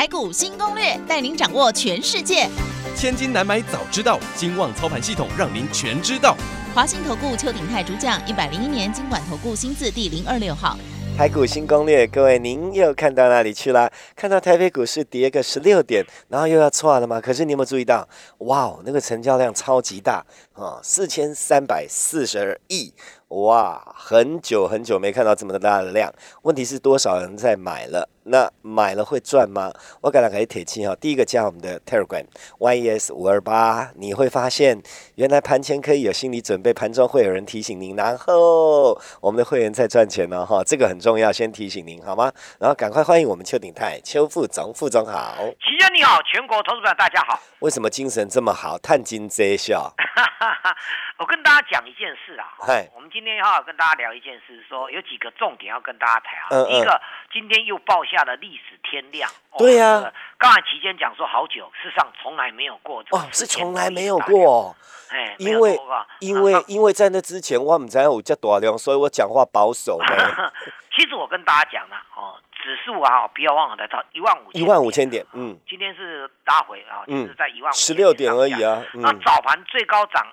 台股新攻略，带您掌握全世界。千金难买早知道，金旺操盘系统让您全知道。华信投顾邱鼎泰主讲，一百零一年经管投顾新字第零二六号。台股新攻略，各位您又看到哪里去了？看到台北股市跌个十六点，然后又要错了吗？可是你有没有注意到？哇哦，那个成交量超级大啊，四千三百四十亿。哇，很久很久没看到这么大的量。问题是多少人在买了？那买了会赚吗？我感觉可以铁青哈。第一个加我们的 Telegram YES 五二八，你会发现原来盘前可以有心理准备，盘中会有人提醒您，然后我们的会员在赚钱呢哈，这个很重要，先提醒您好吗？然后赶快欢迎我们邱鼎泰邱副总，副总好。齐生你好，全国投资者大家好。为什么精神这么好？探金这笑。我跟大家讲一件事啊，我们今天要跟大家聊一件事，说有几个重点要跟大家谈啊。第一个，今天又报下了历史天量。对呀，刚才期间讲说好久，事实上从来没有过。哦，是从来没有过。哎，因为因为因为在那之前我们在有叫大量，所以我讲话保守 其实我跟大家讲了哦，指数啊，不要忘了来到一万五一万五千点。嗯，今天是拉回啊，就是在一万五十六点而已啊。那早盘最高涨。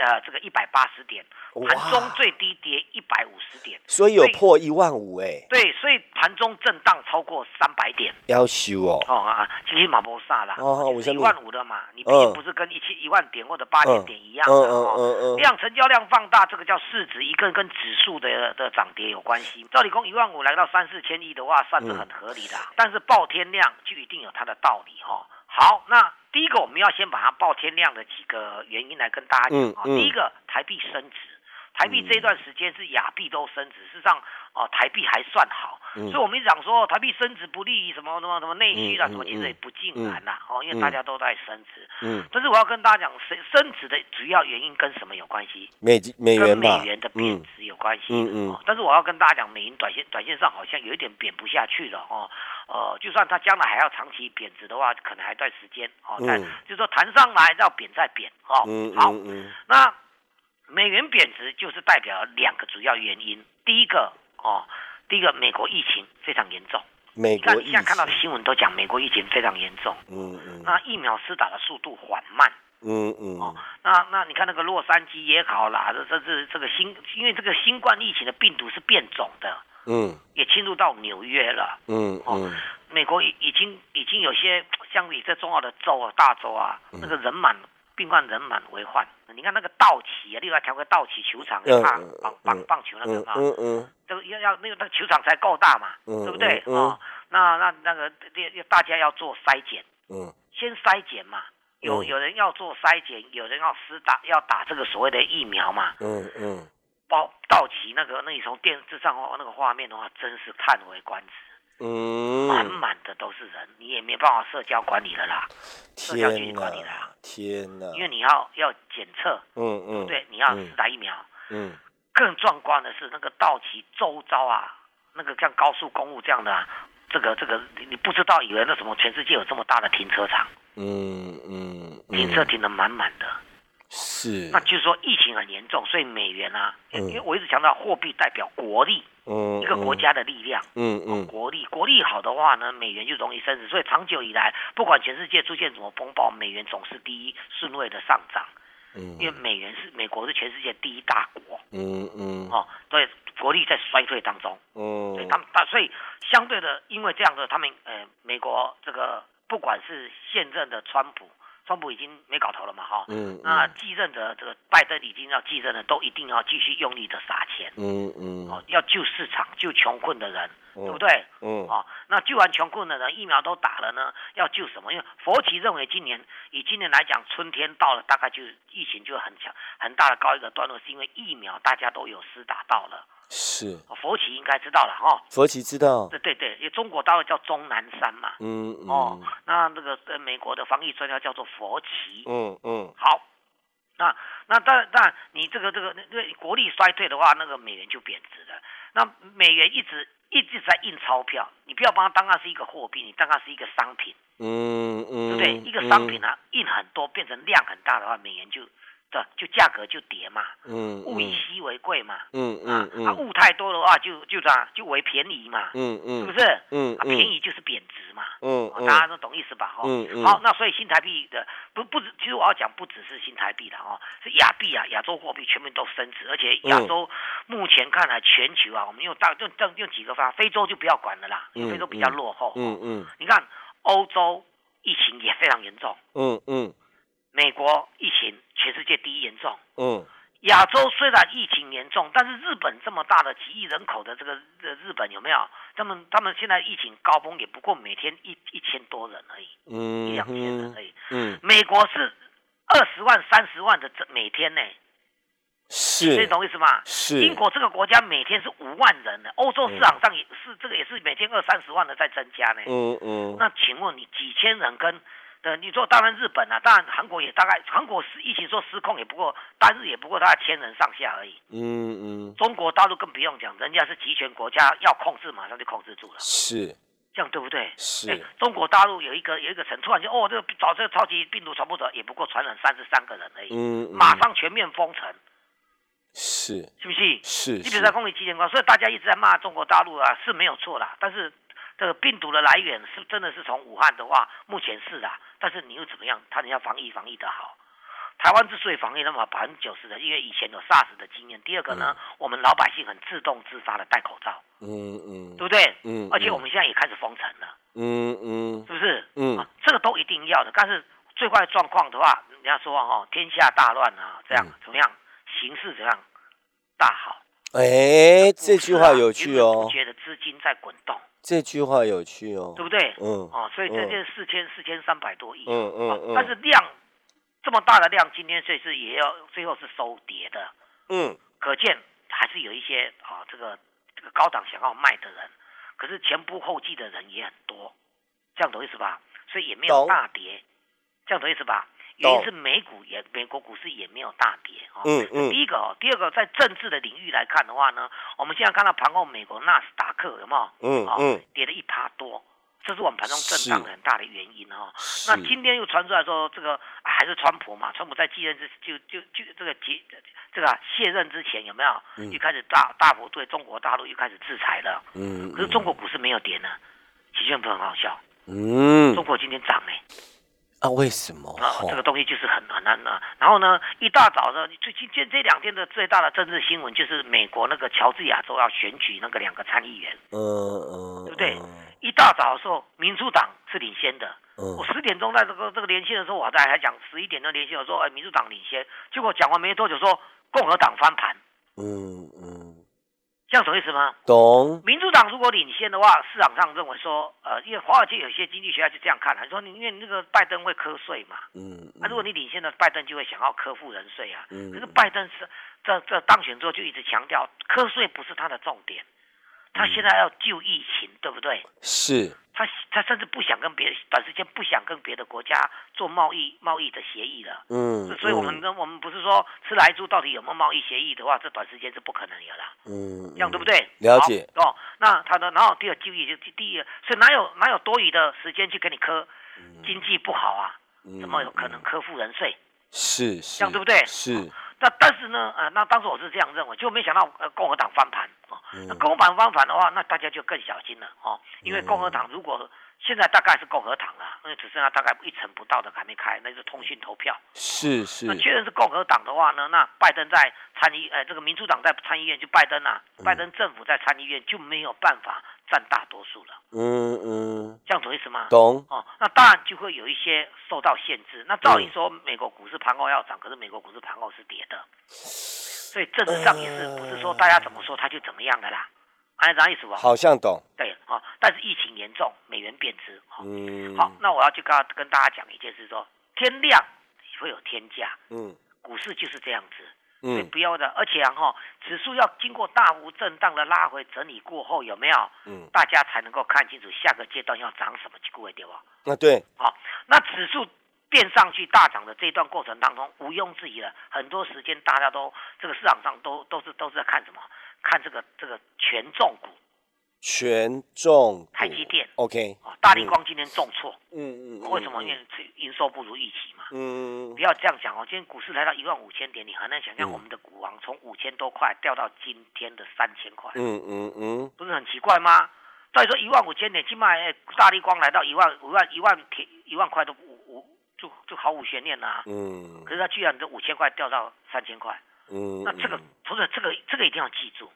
呃，这个一百八十点，盘中最低跌一百五十点，所以有破一万五哎。对，所以盘中震荡超过三百点，要修哦。哦啊，其实马波萨啦，哦，一万五的嘛，你毕竟不是跟一千一万点或者八千点一样的哦。量成交量放大，这个叫市值，一个跟指数的的涨跌有关系。照理讲，一万五来到三四千亿的话，算是很合理的。但是爆天量就一定有它的道理哈。好，那。第一个，我们要先把它报天量的几个原因来跟大家讲啊。第一个，台币升值，台币这一段时间是亚币都升值，事实上。哦，台币还算好，所以我们一讲说台币升值不利于什么什么什么内需啦，什么其实也不尽然啦。哦，因为大家都在升值。嗯。但是我要跟大家讲，升升值的主要原因跟什么有关系？美美元美元的贬值有关系。嗯嗯。但是我要跟大家讲，美元短线短线上好像有一点贬不下去了哦。呃，就算它将来还要长期贬值的话，可能还段时间哦。但就是说弹上来要贬再贬哦。嗯好。那美元贬值就是代表两个主要原因，第一个。哦，第一个，美国疫情非常严重。美国，你现在看到的新闻都讲美国疫情非常严重。嗯嗯。那疫苗施打的速度缓慢。嗯嗯。哦，那那你看那个洛杉矶也好啦，这这这这个新，因为这个新冠疫情的病毒是变种的。嗯。也侵入到纽约了。嗯嗯。美国已已经已经有些像比这重要的州啊、大州啊，那个人满。病患人满为患，你看那个道奇啊，另外调个道奇球场，棒棒棒球那个啊，这个要要那个那个球场才够大嘛，对不对？啊？那那那个要大家要做筛检，嗯，先筛检嘛，有有人要做筛检，有人要施打要打这个所谓的疫苗嘛，嗯嗯，包道奇那个，那你从电视上那个画面的话，真是叹为观止。嗯，满满的都是人，你也没办法社交管理了啦，社交距离管理啦，天哪！因为你要要检测，嗯嗯，对，你要打疫苗，嗯，更壮观的是那个道奇周遭啊，那个像高速公路这样的，啊这个这个你不知道以为那什么全世界有这么大的停车场，嗯嗯，停车停的满满的。是，那就是说疫情很严重，所以美元啊，因为我一直强调货币代表国力，嗯，一个国家的力量，嗯嗯，国力国力好的话呢，美元就容易升值，所以长久以来，不管全世界出现什么风暴，美元总是第一顺位的上涨，嗯，因为美元是美国是全世界第一大国，嗯嗯，哦，对，国力在衰退当中，嗯，所以他们大，所以相对的，因为这样的，他们呃，美国这个不管是现任的川普。川普已经没搞头了嘛，哈，嗯，那继任的这个拜登已经要继任了，都一定要继续用力的撒钱，嗯嗯，哦，要救市场，救穷困的人，对不对？嗯，哦，那救完穷困的人，疫苗都打了呢，要救什么？因为佛奇认为今年以今年来讲，春天到了，大概就疫情就很强很大的高一个段落，是因为疫苗大家都有施打到了。是。佛旗应该知道了哈。佛旗知道。对对对，因为中国大陆叫钟南山嘛。嗯嗯。哦，那那个呃，美国的防疫专家叫做佛旗。嗯嗯。好，那那但但你这个这个，因为国力衰退的话，那个美元就贬值了。那美元一直一直在印钞票，你不要把它当它是一个货币，你当它是一个商品。嗯嗯。对不对？一个商品啊，印很多变成量很大的话，美元就。这就价格就跌嘛，嗯，物以稀为贵嘛，嗯嗯嗯，啊物太多的话就就啥就为便宜嘛，嗯嗯，是不是？嗯，啊便宜就是贬值嘛，嗯大家都懂意思吧？哈，嗯嗯，好，那所以新台币的不不止，其实我要讲不只是新台币的哦，是亚币啊，亚洲货币全面都升值，而且亚洲目前看来全球啊，我们用大用用用几个方法，非洲就不要管了啦，非洲比较落后，嗯嗯，你看欧洲疫情也非常严重，嗯嗯。美国疫情全世界第一严重，嗯，亚洲虽然疫情严重，但是日本这么大的几亿人口的这个日本有没有？他们他们现在疫情高峰也不过每天一一千多人而已，嗯，一两千人而已，嗯，美国是二十万三十万的这每天呢，是，这懂意思吗？是，英国这个国家每天是五万人呢，欧洲市场上也是这个也是每天二三十万的在增加呢，嗯嗯，那请问你几千人跟？对，你说当然日本啊，当然韩国也大概，韩国是疫情说失控也不过单日也不过大概千人上下而已。嗯嗯。中国大陆更不用讲，人家是集权国家，要控制马上就控制住了。是。这样对不对？是。中国大陆有一个有一个城，突然就哦，这个找这个超级病毒传播者也不过传染三十三个人而已。嗯嗯。马上全面封城。是。是不是？是。你比如在公里几千关，所以大家一直在骂中国大陆啊，是没有错啦，但是。这个病毒的来源是真的是从武汉的话，目前是的，但是你又怎么样？他人家防疫防疫的好，台湾之所以防疫那么百分之九十的，因为以前有 SARS 的经验。第二个呢，我们老百姓很自动自发的戴口罩，嗯嗯，对不对？嗯，而且我们现在也开始封城了，嗯嗯，是不是？嗯，这个都一定要的。但是最坏状况的话，人家说哦，天下大乱啊，这样怎么样？形势怎样？大好。哎，这句话有趣哦。觉得资金在滚动。这句话有趣哦，对不对？嗯，哦，所以这件四千四千三百多亿，嗯嗯嗯，但是量这么大的量，今天以是也要最后是收跌的，嗯，可见还是有一些啊，这个这个高档想要卖的人，可是前仆后继的人也很多，这样懂意思吧？所以也没有大跌，这样懂意思吧？原因是美股也美国股市也没有大跌啊。嗯嗯。第一个哦，第二个在政治的领域来看的话呢，我们现在看到盘后美国纳斯达克有没有？嗯嗯。跌了一趴多，这是我们盘中震荡的很大的原因哈。那今天又传出来说，这个还是川普嘛？川普在继任之就就就这个结这个卸任之前有没有？又开始大大幅对中国大陆又开始制裁了。嗯。可是中国股市没有跌呢，其实很好笑。嗯。中国今天涨呢。啊，为什么？啊，这个东西就是很很难啊。然后呢，一大早的，最近这这两天的最大的政治新闻就是美国那个乔治亚州要选举那个两个参议员，嗯嗯，对不对？一大早的时候，民主党是领先的。我十点钟在这个这个连线的时候，我在还讲十一点钟连线，我说哎，民主党领先。结果讲完没多久，说共和党翻盘。嗯嗯。这样什么意思吗？懂。民主党如果领先的话，市场上认为说，呃，因为华尔街有些经济学家就这样看了，说你因为那个拜登会瞌税嘛，嗯，那如果你领先了拜登就会想要科富人税啊，嗯，可是拜登是这这当选之后就一直强调瞌税不是他的重点。他现在要救疫情，对不对？是。他他甚至不想跟别短时间不想跟别的国家做贸易贸易的协议了。嗯。所以我们我们不是说吃来猪到底有没有贸易协议的话，这短时间是不可能有了。嗯。这样对不对？了解。哦，那他的然后第二就业就第一，所以哪有哪有多余的时间去跟你磕？嗯经济不好啊，怎么有可能磕富人税？是。这样对不对？是。那但是呢，呃，那当时我是这样认为，就没想到呃共和党翻盘哦。那共和党翻盘的话，那大家就更小心了哦，因为共和党如果现在大概是共和党了，因为只剩下大概一成不到的还没开，那是通讯投票。是是。那确认是共和党的话呢，那拜登在参议，呃，这个民主党在参议院就拜登啊，拜登政府在参议院就没有办法。占大多数了，嗯嗯，这样懂意思吗？懂哦，那当然就会有一些受到限制。那照理说，美国股市盘后要涨，可是美国股市盘后是跌的，所以政治上也是不是说大家怎么说它就怎么样的啦？按啥意思吧？好像懂。对啊，但是疫情严重，美元贬值。嗯，好，那我要去跟跟大家讲一件事，说天亮会有天价。嗯，股市就是这样子。嗯，不要的，而且哈，指数要经过大幅震荡的拉回整理过后，有没有？嗯，大家才能够看清楚下个阶段要涨什么各位，对吧？那对，好，那指数变上去大涨的这一段过程当中，毋庸置疑了，很多时间大家都这个市场上都都是都是在看什么？看这个这个权重股。权重台积电，OK，啊，大力光今天重挫，嗯嗯，为什么？因为营收不如预期嘛，嗯不要这样讲哦，今天股市来到一万五千点，你很难想象我们的股王从五千多块掉到今天的三千块，嗯嗯嗯，不是很奇怪吗？再说一万五千点，起码大力光来到一万五万一万铁一万块都五五就就毫无悬念呐，嗯，可是它居然这五千块掉到三千块，嗯，那这个不是这个这个一定要记住。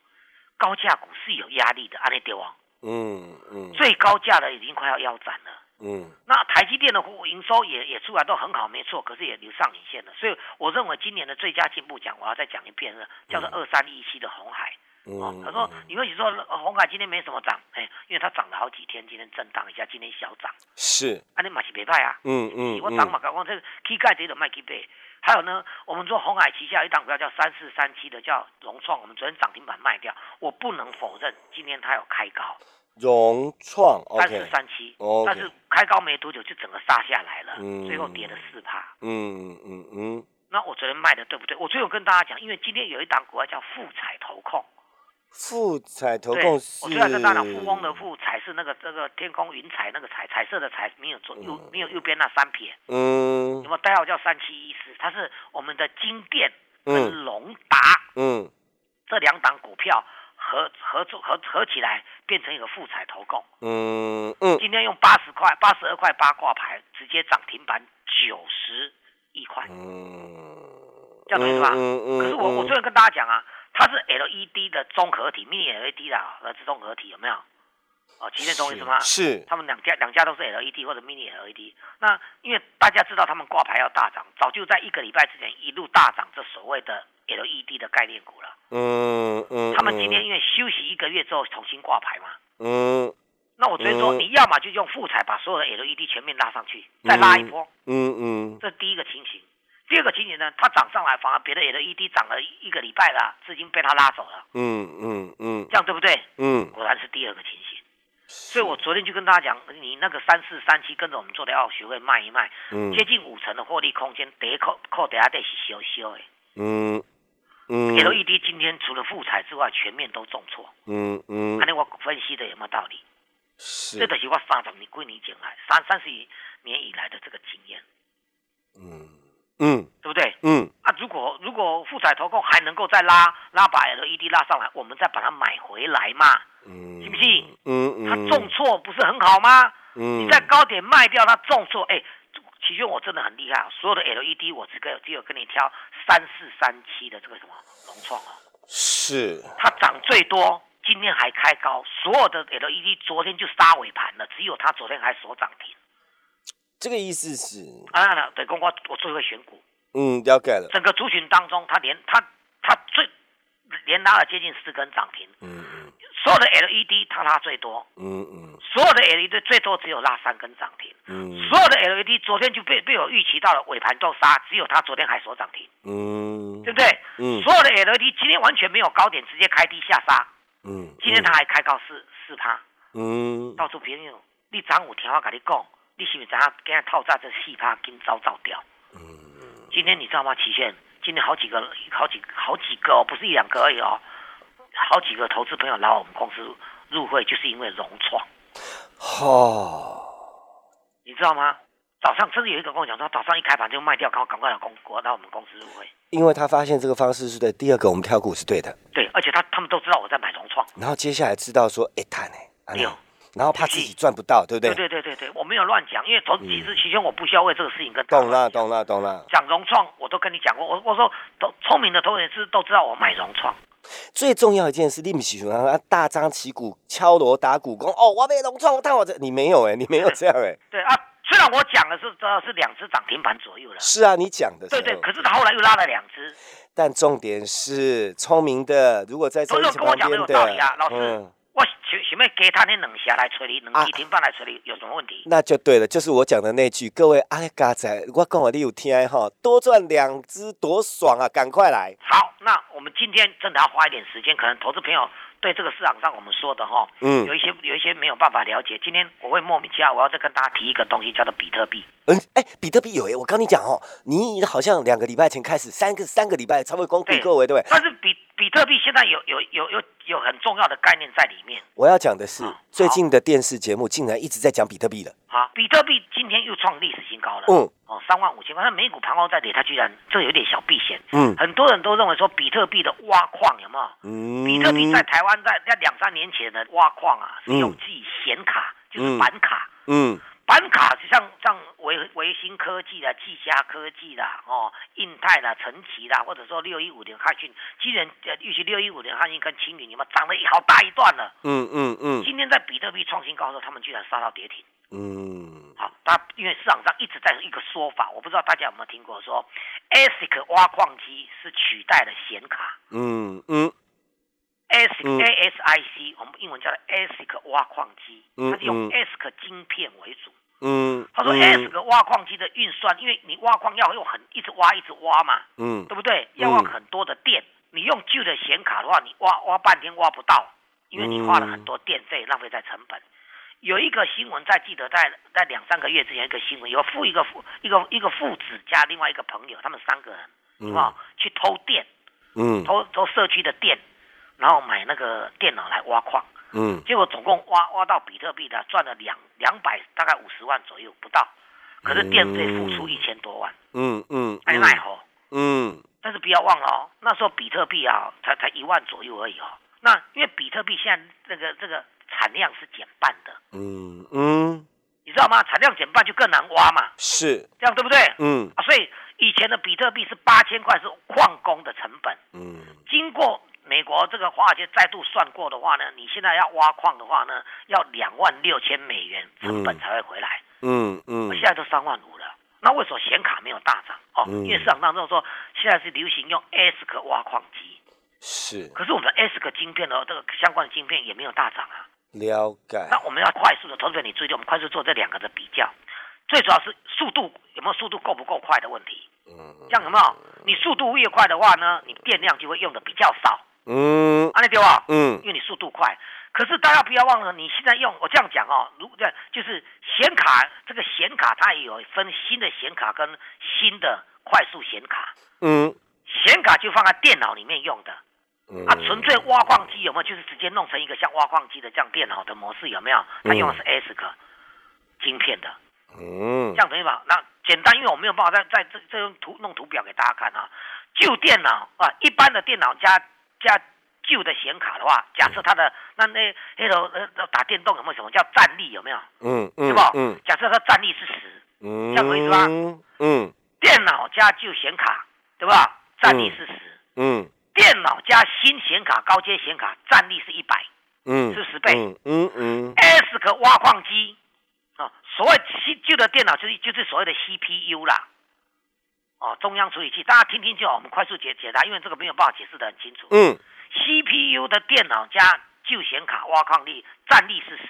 高价股是有压力的，阿内丢王。嗯嗯，最高价的已经快要腰斩了。嗯，那台积电的营收也也出来都很好，没错，可是也留上影线了。所以我认为今年的最佳进步奖，我要再讲一遍了，叫做二三一七的红海。哦，他说你会说红海今天没什么涨，哎，因为它涨了好几天，今天震荡一下，今天小涨。是，阿尼马是别派啊。嗯嗯，我涨嘛，讲我这膝盖跌的卖几倍。还有呢，我们说红海旗下一档股票叫三四三七的叫融创，我们昨天涨停板卖掉，我不能否认今天它有开高。融创三四三七，但是开高没多久就整个杀下来了，最后跌了四趴。嗯嗯嗯。那我昨天卖的对不对？我最后跟大家讲，因为今天有一档股票叫富彩投控。富彩投控是，我最爱跟大富翁的富彩是那个这个天空云彩那个彩彩色的彩，没有左右没有右边那三撇。嗯，有没有代号叫三七一四？它是我们的金店跟龙达，嗯，这两档股票合合作合合起来变成一个富彩投控。嗯嗯，今天用八十块八十二块八挂牌，直接涨停板九十一块。嗯，这样懂吧？嗯嗯。可是我我最后跟大家讲啊。它是 LED 的综合体，Mini LED 的儿子综合体有没有？哦，旗舰懂意思吗？是。他们两家两家都是 LED 或者 Mini LED。那因为大家知道他们挂牌要大涨，早就在一个礼拜之前一路大涨这所谓的 LED 的概念股了。嗯嗯。他们今天因为休息一个月之后重新挂牌嘛。嗯。那我昨天说，你要么就用复彩把所有的 LED 全面拉上去，再拉一波。嗯嗯。这是第一个情形。第二个情形呢，它涨上来，反而别的 LED 涨了一个礼拜了，资金被它拉走了。嗯嗯嗯，这样对不对？嗯，果然是第二个情形。所以我昨天就跟大家讲，你那个三四三七跟着我们做的，要学会卖一卖。嗯，接近五成的获利空间，得扣扣，底下得是修修诶。嗯嗯，LED 今天除了复彩之外，全面都重挫。嗯嗯，看你我分析的有没有道理？是，这都是我三十年归你进来，三三十年以来的这个经验。嗯。嗯，对不对？嗯，啊，如果如果富彩投控还能够再拉拉把 LED 拉上来，我们再把它买回来嘛，嗯，信不信？嗯嗯，它重挫不是很好吗？嗯，你在高点卖掉它重挫，哎，其实我真的很厉害，所有的 LED 我只个只有跟你挑三四三七的这个什么融创哦，是，它涨最多，今天还开高，所有的 LED 昨天就杀尾盘了，只有它昨天还锁涨停。这个意思是啊，对，公我我最会选股，嗯，了解了。整个族群当中，他连他他最连拉了接近四根涨停，嗯嗯。所有的 LED 他拉最多，嗯嗯。所有的 LED 最多只有拉三根涨停，嗯。所有的 LED 昨天就被被我预期到了尾盘都杀，只有他昨天还锁涨停，嗯，对不对？嗯。所有的 LED 今天完全没有高点，直接开低下杀，嗯。今天他还开高四四趴，嗯。到处别人你涨五条，我跟你讲。你是不是怎样跟他套炸这戏趴，跟早早掉？嗯，今天你知道吗？期限今天好几个、好几、好几个哦，不是一两个而已哦，好几个投资朋友来我们公司入会，就是因为融创。哦，你知道吗？早上甚至有一个跟我讲说，早上一开盘就卖掉，赶快赶快来公国来我们公司入会。因为他发现这个方式是对，第二个我们挑股是对的。对，而且他他们都知道我在买融创。然后接下来知道说，哎，他呢？哎呦。然后怕自己赚不到，对不对？对对对对对，我没有乱讲，因为从几次期间我不需要为这个事情跟。懂了懂了懂了。讲融创，我都跟你讲过，我我说都聪明的投资人都知道我买融创。最重要一件事，你们喜欢啊大张旗鼓敲锣打鼓，讲哦我买融创，但我这你没有哎，你没有这样哎。对啊，虽然我讲的是这是两只涨停板左右了。是啊，你讲的。对对，可是他后来又拉了两只。但重点是聪明的，如果在这一跟我讲的有道理啊，老师。我学想要给他那冷霞来催你，冷气停放来催你，有什么问题？那就对了，就是我讲的那句，各位阿嘎仔，我讲我你有听哈，多赚两只多爽啊，赶快来。好，那我们今天真的要花一点时间，可能投资朋友。对这个市场上我们说的哈，嗯，有一些有一些没有办法了解。今天我会莫名其妙，我要再跟大家提一个东西，叫做比特币。嗯，哎，比特币有哎，我跟你讲哦，你好像两个礼拜前开始，三个三个礼拜才会光顾各位，对不对？但是比比特币现在有有有有有很重要的概念在里面。我要讲的是，最近的电视节目竟然一直在讲比特币了。好，比特币今天又创历史新高了。嗯。哦，三万五千块，那美股盘后在跌，它居然这有点小避险。嗯。很多人都认为说比特币的挖矿有没有？嗯。比特币在台湾在在两三年前的挖矿啊，是用记显卡，就是板卡。嗯。板卡就像像维维新科技的、技嘉科技啦、哦，印泰啦、晨奇啦，或者说六一五零汉讯，今年呃预期六一五零汉讯跟青云，你们涨了一好大一段了。嗯嗯嗯。今天在比特币创新高的时候，他们居然杀到跌停。嗯。好，他因为市场上一直在一个说法，我不知道大家有没有听过，说 ASIC 挖矿机是取代了显卡。嗯嗯。ASIC ASIC，我们英文叫做 ASIC 挖矿机，它是用 ASIC 晶片为主。嗯，他说 ASIC 挖矿机的运算，因为你挖矿要用很一直挖一直挖嘛，嗯，对不对？要用很多的电，你用旧的显卡的话，你挖挖半天挖不到，因为你花了很多电费，浪费在成本。有一个新闻，在记得在在两三个月之前，一个新闻有父一个父一个一个父子加另外一个朋友，他们三个人，是吧？去偷电，嗯，偷偷社区的电。然后买那个电脑来挖矿，嗯，结果总共挖挖到比特币的赚了两两百大概五十万左右不到，可是电费付出一千多万，嗯嗯，哎奈何，嗯，但是不要忘了哦，那时候比特币啊才才一万左右而已哦，那因为比特币现在这个这个产量是减半的，嗯嗯，你知道吗？产量减半就更难挖嘛，是。这样对不对？嗯，啊，所以以前的比特币是八千块是矿工的成本，嗯，经过。美国这个华尔街再度算过的话呢，你现在要挖矿的话呢，要两万六千美元成本才会回来。嗯嗯，现在都三万五了。那为什么显卡没有大涨？哦，因为市场当中说现在是流行用 ASIC 挖矿机。是。可是我们的 ASIC 晶片的这个相关的晶片也没有大涨啊。了解。那我们要快速的，同学你注意，我们快速做这两个的比较。最主要是速度有没有速度够不够快的问题。嗯。这样有没有？你速度越快的话呢，你电量就会用的比较少。嗯，安利丢啊，嗯，因为你速度快，可是大家不要忘了，你现在用我这样讲哦，如这就是显卡，这个显卡它也有分新的显卡跟新的快速显卡，嗯，显卡就放在电脑里面用的，嗯，啊，纯粹挖矿机有没有？就是直接弄成一个像挖矿机的这样电脑的模式有没有？它用的是 ASIC 晶片的，嗯，这样等于吧？那简单，因为我没有办法在在这这用图弄图表给大家看啊，旧电脑啊，一般的电脑加。加旧的显卡的话，假设它的那那那头呃打电动有没有什么叫战力有没有？嗯嗯，对不？嗯，假设它战力是十，嗯，这样可以是吧？嗯，电脑加旧显卡，对吧？战力是十，嗯，电脑加新显卡高阶显卡战力是一百，嗯，是十倍，嗯嗯，S 个挖矿机啊，所谓新旧的电脑就是就是所谓的 CPU 啦。哦，中央处理器，大家听听就好。我们快速解解答，因为这个没有办法解释的很清楚。嗯，CPU 的电脑加旧显卡挖矿力战力是十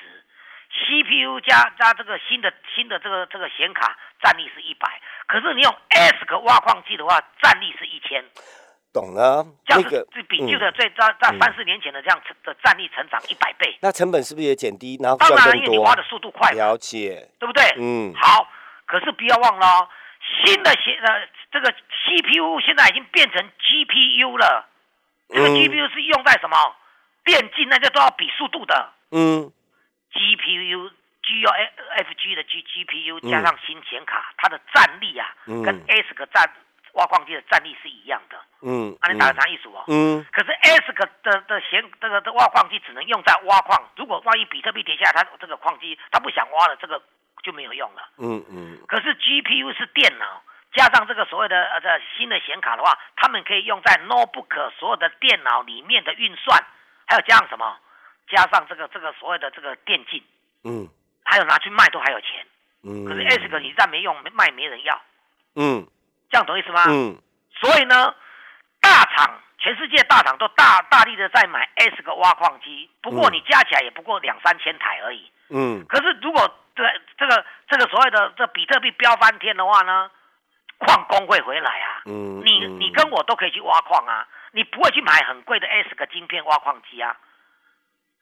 ，CPU 加加这个新的新的这个这个显卡战力是一百。可是你用 S 个挖矿机的话，战力是一千。懂了，这样子这比旧的最在在三四年前的这样成的战力成长一百倍。那成本是不是也减低？然后当然，因为你挖的速度快。了解，对不对？嗯。好，可是不要忘了。新的显呃，这个 CPU 现在已经变成 GPU 了。这个 GPU 是用在什么？电竞那些都要比速度的。嗯。GPU G U F G 的 G GPU 加上新显卡，它的战力啊，跟 S 个战挖矿机的战力是一样的。嗯。啊，你打个啥意思哦？嗯。可是 S 个的的显这个的挖矿机只能用在挖矿。如果万一比特币跌下来，它这个矿机它不想挖了，这个。就没有用了。嗯嗯。可是 GPU 是电脑，加上这个所谓的呃这新的显卡的话，他们可以用在 notebook 所有的电脑里面的运算，还有加上什么？加上这个这个所谓的这个电竞。嗯。还有拿去卖都还有钱。嗯。可是 S 个你再没用，卖没人要。嗯。这样懂意思吗？嗯。所以呢，大厂全世界大厂都大大力的在买 S 个挖矿机，不过你加起来也不过两三千台而已。嗯。可是如果这这个这个所谓的这比特币飙翻天的话呢，矿工会回来啊。嗯。你你跟我都可以去挖矿啊，你不会去买很贵的 S 个晶片挖矿机啊。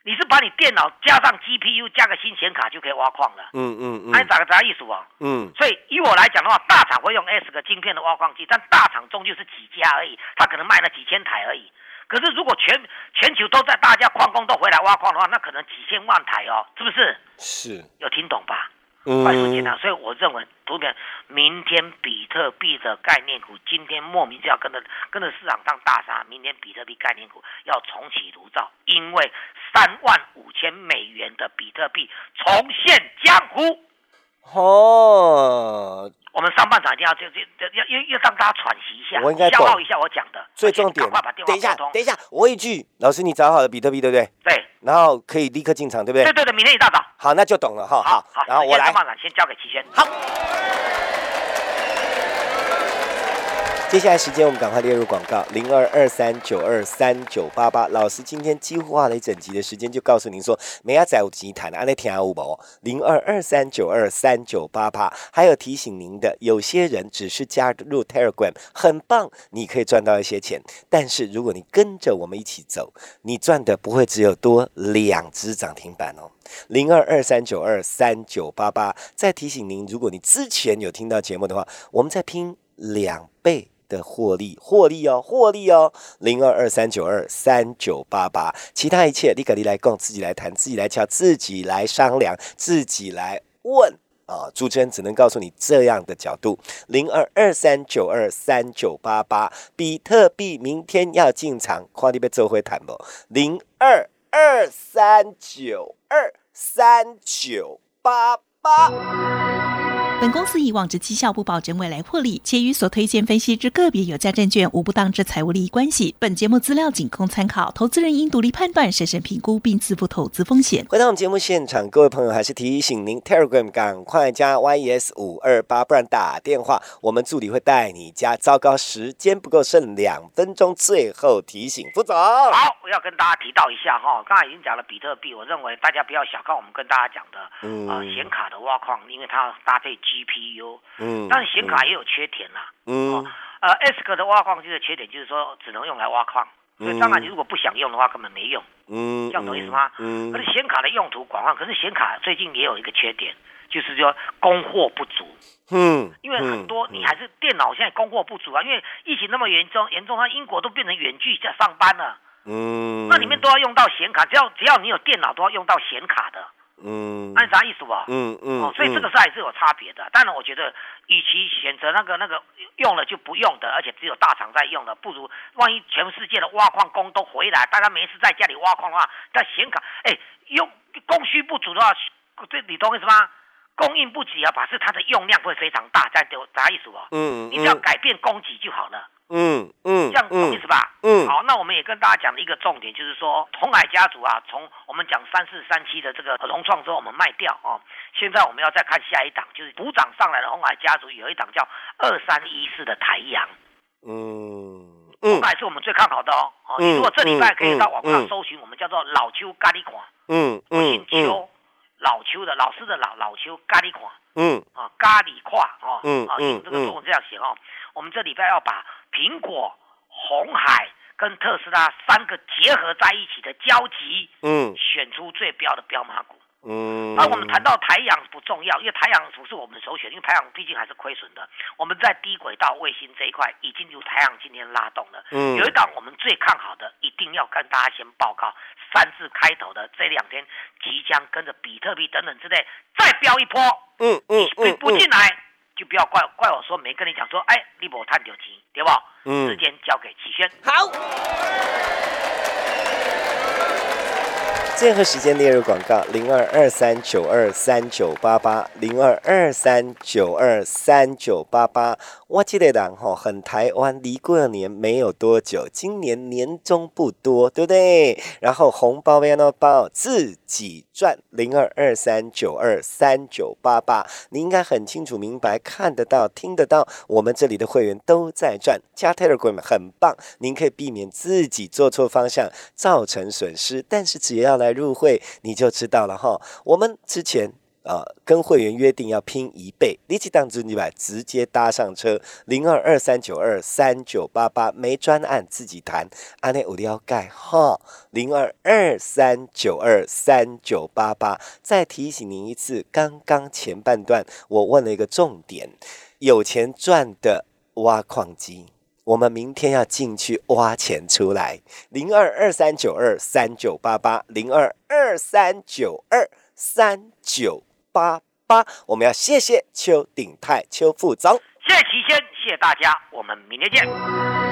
你是把你电脑加上 GPU 加个新显卡就可以挖矿了，嗯嗯嗯，还咋个啥意思啊？嗯，所以以我来讲的话，大厂会用 S 个晶片的挖矿机，但大厂终究是几家而已，它可能卖了几千台而已。可是如果全全球都在大家矿工都回来挖矿的话，那可能几千万台哦，是不是？是，有听懂吧？快速进场，所以我认为，图片明天比特币的概念股，今天莫名就要跟着跟着市场上大杀，明天比特币概念股要重启炉灶，因为三万五千美元的比特币重现江湖。哦，我们上半场一定要就就要要要让大家喘息一下，我应该消耗一下我讲的。最重点，等一下，等一下，我一句，老师你找好了比特币对不对？对。然后可以立刻进场，对不对？对对对，明天一大早。好，那就懂了哈。好，好，然后我来。上半场先交给齐轩。好。接下来时间，我们赶快列入广告：零二二三九二三九八八。老师今天几乎花了一整集的时间，就告诉您说，没要在五集谈，阿内听阿五宝。零二二三九二三九八八。还有提醒您的，有些人只是加入 Telegram，很棒，你可以赚到一些钱。但是如果你跟着我们一起走，你赚的不会只有多两只涨停板哦。零二二三九二三九八八。再提醒您，如果你之前有听到节目的话，我们在拼两倍。的获利，获利哦，获利哦，零二二三九二三九八八，其他一切你可以来共，自己来谈，自己来敲，自己来商量，自己来问啊！主持人只能告诉你这样的角度，零二二三九二三九八八，比特币明天要进场，快你被做回谈不？零二二三九二三九八八。本公司以往之绩效不保证未来获利，且与所推荐分析之个别有价证券无不当之财务利益关系。本节目资料仅供参考，投资人应独立判断、审慎评估并自负投资风险。回到我们节目现场，各位朋友还是提醒您，Telegram 赶快加 YES 五二八，不然打电话我们助理会带你加。糟糕，时间不够，剩两分钟，最后提醒副总。好，我要跟大家提到一下哈，刚才已经讲了比特币，我认为大家不要小看我们跟大家讲的，嗯，啊，显卡的挖矿，因为它搭配。GPU，嗯，但是显卡也有缺点啦，嗯，呃，S 克的挖矿机的缺点就是说只能用来挖矿，所以当然你如果不想用的话根本没用，嗯，这样懂意思吗？嗯，可是显卡的用途广泛，可是显卡最近也有一个缺点，就是说供货不足，嗯，因为很多你还是电脑现在供货不足啊，因为疫情那么严重，严重它英国都变成远距在上班了，嗯，那里面都要用到显卡，只要只要你有电脑都要用到显卡的。嗯，按啥意思吧？嗯嗯，哦，所以这个是还是有差别的。当然，我觉得与其选择那个那个用了就不用的，而且只有大厂在用的，不如万一全世界的挖矿工都回来，大家没事在家里挖矿的话，那显卡哎用供需不足的话，这你懂意思吗？供应不及啊，表示它的用量会非常大，这样就啥意思吧？嗯，你只要改变供给就好了。嗯嗯，这样懂意思吧？嗯，好，那我们也跟大家讲的一个重点就是说，红海家族啊，从我们讲三四三七的这个融创之后，我们卖掉哦。现在我们要再看下一档，就是补涨上来的红海家族有一档叫二三一四的台阳。嗯，红海是我们最看好的哦。哦，你如果这礼拜可以到网上搜寻，我们叫做老邱咖喱款。嗯嗯，姓邱，老邱的老师的老老邱咖喱款。嗯，啊咖喱胯哦。嗯啊，用这个中文这样写哦。我们这礼拜要把。苹果、红海跟特斯拉三个结合在一起的交集，嗯，选出最标的标马股，嗯。那我们谈到太阳不重要，因为太阳不是我们的首选，因为太阳毕竟还是亏损的。我们在低轨道卫星这一块已经由太阳今天拉动了，嗯。有一档我们最看好的，一定要跟大家先报告，三字开头的这两天即将跟着比特币等等之类再飙一波，嗯嗯嗯，不进来。就不要怪怪我说没跟你讲说，哎，你无探究机，对不？嗯，时间交给齐轩。好。最后时间列入广告，零二二三九二三九八八，零二二三九二三九八八。我记得人吼，很台湾，离过年没有多久，今年年终不多，对不对？然后红包要那包自己赚，零二二三九二三九八八。你应该很清楚明白，看得到，听得到，我们这里的会员都在赚，加 Telegram 很棒，您可以避免自己做错方向造成损失，但是只要来。入会你就知道了哈。我们之前啊跟会员约定要拼一倍，立即当资你百直接搭上车，零二二三九二三九八八没专案自己谈，阿内五要盖哈，零二二三九二三九八八。再提醒您一次，刚刚前半段我问了一个重点，有钱赚的挖矿机。我们明天要进去挖钱出来，零二二三九二三九八八，零二二三九二三九八八。我们要谢谢邱鼎泰邱副总，谢谢齐先，谢谢大家，我们明天见。